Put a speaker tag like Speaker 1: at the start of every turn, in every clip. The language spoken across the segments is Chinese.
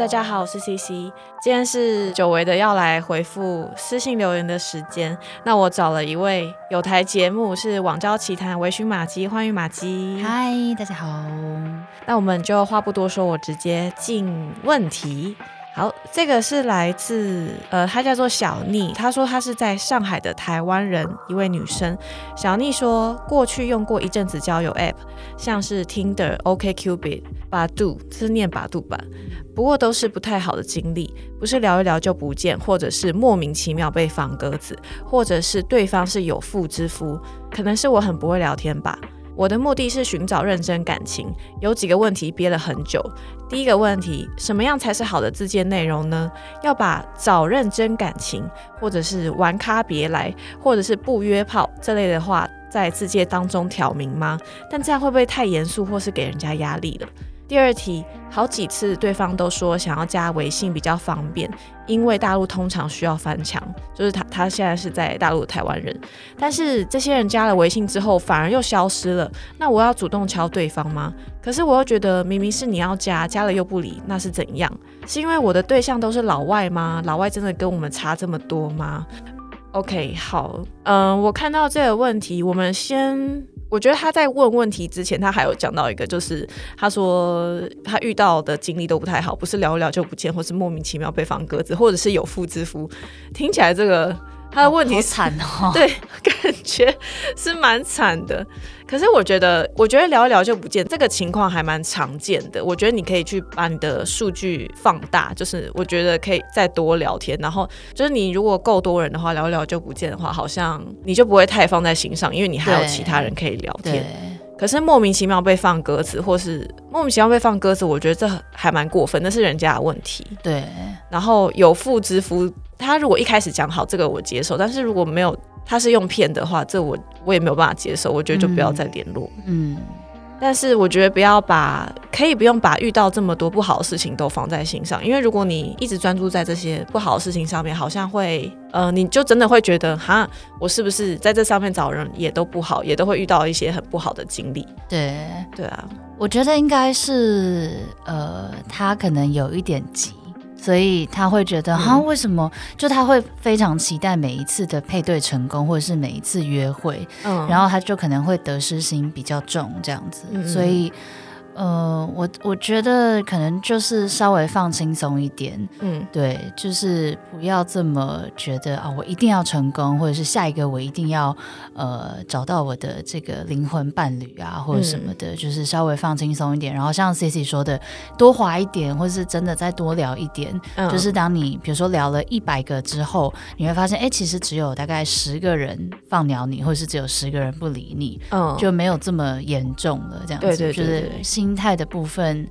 Speaker 1: 大家好，我是 CC，今天是久违的要来回复私信留言的时间。那我找了一位有台节目是网交奇谈微醺马姬，欢迎马姬。
Speaker 2: 嗨，大家好。
Speaker 1: 那我们就话不多说，我直接进问题。好，这个是来自呃，她叫做小妮，她说她是在上海的台湾人，一位女生。小妮说，过去用过一阵子交友 App，像是 Tinder、OKCupid、百度，这是念百度吧？不过都是不太好的经历，不是聊一聊就不见，或者是莫名其妙被放鸽子，或者是对方是有妇之夫，可能是我很不会聊天吧。我的目的是寻找认真感情，有几个问题憋了很久。第一个问题，什么样才是好的自荐内容呢？要把找认真感情，或者是玩咖别来，或者是不约炮这类的话，在自介当中挑明吗？但这样会不会太严肃，或是给人家压力了？第二题，好几次对方都说想要加微信比较方便，因为大陆通常需要翻墙，就是他他现在是在大陆台湾人，但是这些人加了微信之后反而又消失了，那我要主动敲对方吗？可是我又觉得明明是你要加，加了又不理，那是怎样？是因为我的对象都是老外吗？老外真的跟我们差这么多吗？OK，好，嗯，我看到这个问题，我们先。我觉得他在问问题之前，他还有讲到一个，就是他说他遇到的经历都不太好，不是聊一聊就不见，或是莫名其妙被放鸽子，或者是有妇之夫。听起来这个他的问题
Speaker 2: 惨哦，
Speaker 1: 对，感觉是蛮惨的。可是我觉得，我觉得聊一聊就不见这个情况还蛮常见的。我觉得你可以去把你的数据放大，就是我觉得可以再多聊天，然后就是你如果够多人的话，聊一聊就不见的话，好像你就不会太放在心上，因为你还有其他人可以聊天。可是莫名其妙被放鸽子，或是莫名其妙被放鸽子，我觉得这还蛮过分，那是人家的问题。
Speaker 2: 对，
Speaker 1: 然后有妇之夫，他如果一开始讲好这个我接受，但是如果没有。他是用骗的话，这我我也没有办法接受。我觉得就不要再联络。嗯，但是我觉得不要把可以不用把遇到这么多不好的事情都放在心上，因为如果你一直专注在这些不好的事情上面，好像会呃，你就真的会觉得哈，我是不是在这上面找人也都不好，也都会遇到一些很不好的经历。
Speaker 2: 对
Speaker 1: 对啊，
Speaker 2: 我觉得应该是呃，他可能有一点急。所以他会觉得，哈，为什么？就他会非常期待每一次的配对成功，或者是每一次约会，嗯，然后他就可能会得失心比较重，这样子，所以。呃，我我觉得可能就是稍微放轻松一点，嗯，对，就是不要这么觉得啊，我一定要成功，或者是下一个我一定要呃找到我的这个灵魂伴侣啊，或者什么的，就是稍微放轻松一点。然后像 C C 说的，多滑一点，或者是真的再多聊一点。就是当你比如说聊了一百个之后，你会发现，哎，其实只有大概十个人放鸟你，或者是只有十个人不理你，嗯，就没有这么严重了。这样子，就是心态的部分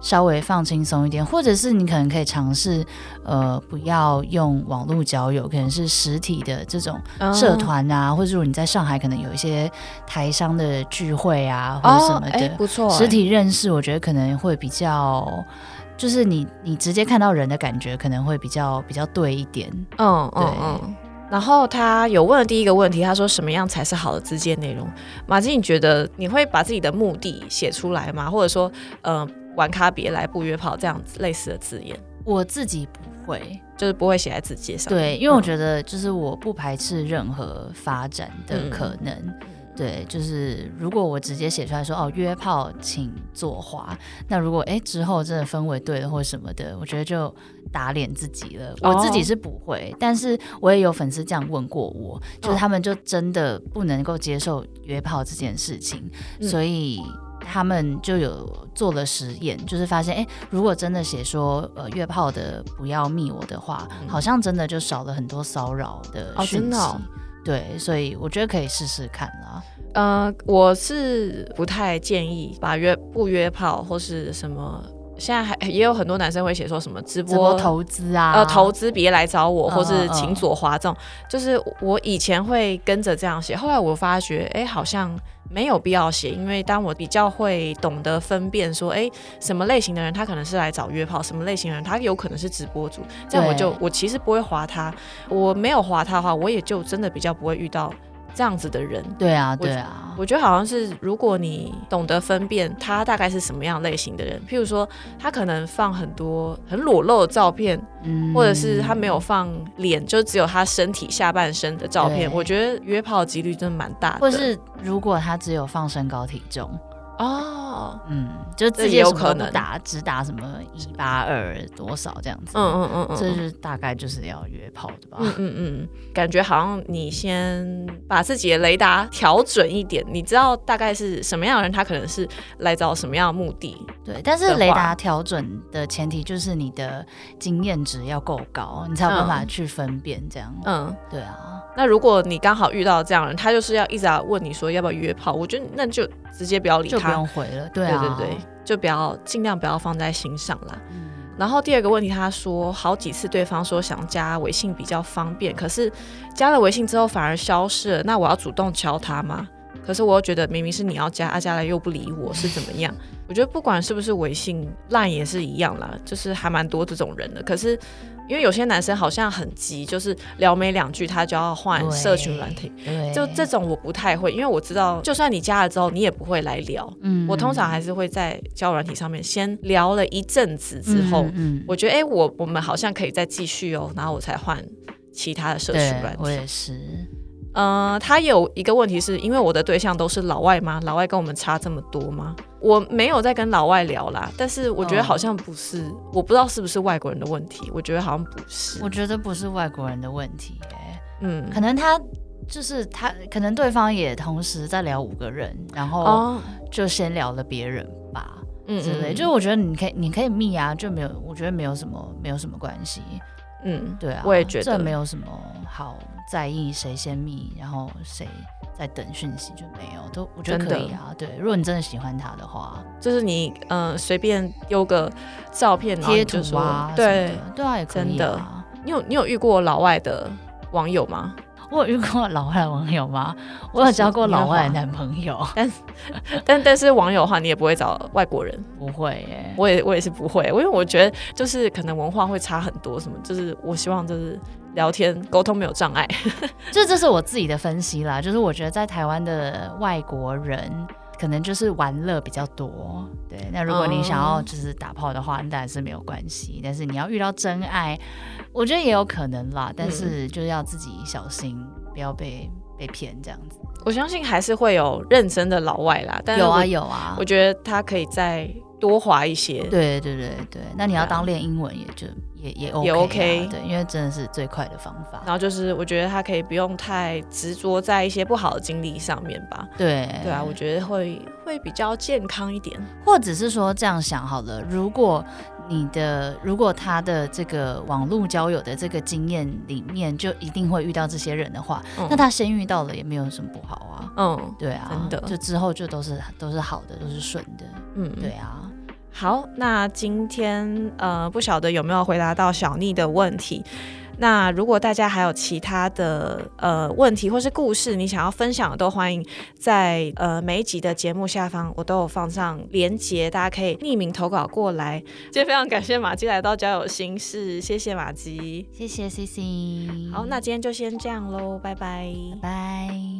Speaker 2: 稍微放轻松一点，或者是你可能可以尝试，呃，不要用网络交友，可能是实体的这种社团啊，或者说你在上海可能有一些台商的聚会啊，或者什么的，
Speaker 1: 不错，
Speaker 2: 实体认识，我觉得可能会比较，就是你你直接看到人的感觉可能会比较比较对一点，嗯，对。
Speaker 1: 然后他有问了第一个问题，他说什么样才是好的自荐内容？马金，你觉得你会把自己的目的写出来吗？或者说，呃，玩咖别来不约炮这样子类似的字眼？
Speaker 2: 我自己不会，
Speaker 1: 就是不会写在自介上。
Speaker 2: 对，因为我觉得就是我不排斥任何发展的可能。对，就是如果我直接写出来说哦约炮请作画，那如果哎之后真的氛围对了或者什么的，我觉得就打脸自己了。我自己是不会，但是我也有粉丝这样问过我，就是他们就真的不能够接受约炮这件事情，所以他们就有做了实验，就是发现哎，如果真的写说呃约炮的不要密我的话，好像真的就少了很多骚扰的讯息。对，所以我觉得可以试试看啦。
Speaker 1: 呃，我是不太建议把约不约炮或是什么现在还也有很多男生会写说什么直
Speaker 2: 直播
Speaker 1: 播
Speaker 2: 投资啊，
Speaker 1: 呃，投资别来找我，
Speaker 2: 嗯
Speaker 1: 或是请左滑这种，就是我以前会跟着这样写，后来我发觉，哎、好像没有必要写，因为当我比较会懂得分辨说，哎、什么类型的人他可能是来找约炮，什么类型的人他有可能是直播主，这样我就我其实不会划他，我没有划他的话，我也就真的比较不会遇到这样子的人。
Speaker 2: 对啊，
Speaker 1: 我
Speaker 2: 对啊，
Speaker 1: 我觉得好像是，如果你懂得分辨他大概是什么样类型的人，譬如说他可能放很多很裸露的照片，
Speaker 2: 嗯
Speaker 1: 或者是他没有放脸，就只有他身体下半身的照片，我觉得约炮的几率真的蛮大的。
Speaker 2: 或是如果他只有放身高体重，
Speaker 1: 哦，
Speaker 2: 嗯，就
Speaker 1: 这
Speaker 2: 直接什么
Speaker 1: 也有可能。
Speaker 2: 打，只打什么一八二多少这样子，
Speaker 1: 嗯嗯嗯嗯，
Speaker 2: 这就是大概就是要约炮的吧。
Speaker 1: 嗯嗯嗯，感觉好像你先把自己的雷达调准一点，你知道大概是什么样的人，他可能是来找什么样的目的。
Speaker 2: 对，但是雷达调准的前提就是你的经验值要够高，你才有办法
Speaker 1: 嗯。
Speaker 2: 去分辨这样。
Speaker 1: 嗯，
Speaker 2: 对啊，
Speaker 1: 那如果你刚好遇到这样的人，他就是要一直来问你说要不要约炮，我觉得那就直接不要理他
Speaker 2: 就不
Speaker 1: 他。
Speaker 2: 用回了。对
Speaker 1: 对
Speaker 2: 啊，
Speaker 1: 对对，就不要尽量不要放在心上啦。
Speaker 2: 嗯
Speaker 1: 然后第二个问题，他说好几次对方说想加微信比较方便，可是加了微信之后反而消失了，那我要主动敲他吗？可是我又觉得明明是你要加，啊加来又不理我，是怎么样？我觉得不管是不是微信，Line 也是一样啦，就是还蛮多这种人的。可是因为有些男生好像很急，就是聊没两句他就要换社群软体，
Speaker 2: 对，
Speaker 1: 就这种我不太会，因为我知道就算你加了之后，你也不会来聊。
Speaker 2: 嗯
Speaker 1: 我通常还是会在交友软体上面先聊了一阵子之后，
Speaker 2: 嗯嗯
Speaker 1: 我觉得哎、诶我我们好像可以再继续哦，然后我才换其他的社群软体。
Speaker 2: 我也是，
Speaker 1: 嗯、他有一个问题是因为我的对象都是老外吗？老外跟我们差这么多吗？我没有在跟老外聊啦，但是我觉得
Speaker 2: 哦
Speaker 1: 好像不是，我不知道是不是外国人的问题，我觉得好像不是。
Speaker 2: 我觉得不是外国人的问题、哎，
Speaker 1: 嗯，
Speaker 2: 可能他就是他，可能对方也同时在聊五个人，然后
Speaker 1: 哦，
Speaker 2: 就先聊了别人吧。
Speaker 1: 嗯
Speaker 2: 之类，就是我觉得你可以，你可以密啊，就没有，我觉得没有什么，没有什么关系，
Speaker 1: 嗯，
Speaker 2: 对啊，
Speaker 1: 我也觉得。
Speaker 2: 这没有什么好在意谁先密，然后谁在等讯息就没有，都我觉得可以啊，对，如果你真的喜欢他的话，
Speaker 1: 就是你嗯随便丢个照片，然后
Speaker 2: 贴图啊，
Speaker 1: 对。
Speaker 2: 对啊，也可以
Speaker 1: 真的。
Speaker 2: 啊。
Speaker 1: 你有你有遇过老外的网友吗？
Speaker 2: 我有遇过老外的网友吗？我有交过老外的男朋友，
Speaker 1: 但 但是网友的话，你也不会找外国人，
Speaker 2: 不会耶。
Speaker 1: 我也我也是不会，因为我觉得就是可能文化会差很多，什么就是我希望就是聊天沟通没有障碍。
Speaker 2: 这这是我自己的分析啦，就是我觉得在台湾的外国人可能就是玩乐比较多，对。那如果你想要就是打炮的话，那当然是没有关系。但是你要遇到真爱，我觉得也有可能啦，但是就是要自己小心，不要被被骗这样子。
Speaker 1: 我相信还是会有认真的老外啦，但
Speaker 2: 有啊有啊
Speaker 1: 我，觉得他可以再多滑一些。
Speaker 2: 对对对对。那你要当练英文也就也也 OK，
Speaker 1: 也
Speaker 2: 啊
Speaker 1: OK
Speaker 2: 对，因为真的是最快的方法。
Speaker 1: 然后就是，我觉得他可以不用太执着在一些不好的经历上面吧。
Speaker 2: 对
Speaker 1: 对啊，我觉得会会比较健康一点。
Speaker 2: 或者是说这样想好了，如果你的如果他的这个网络交友的这个经验里面就一定会遇到这些人的话，
Speaker 1: 嗯
Speaker 2: 那他先遇到了也没有什么不好啊。
Speaker 1: 嗯
Speaker 2: 对啊，
Speaker 1: 真的
Speaker 2: 就之后就都是都是好的，都是顺的。
Speaker 1: 嗯，
Speaker 2: 对啊，
Speaker 1: 好，那今天呃，不晓得有没有回答到小妮的问题。那如果大家还有其他的呃问题或是故事，你想要分享的，都欢迎在呃每一集的节目下方，我都有放上连接，大家可以匿名投稿过来。今天非常感谢马姬来到交友心事，谢谢马姬。
Speaker 2: 谢谢 C C。
Speaker 1: 好，那今天就先这样喽，拜拜。
Speaker 2: 拜。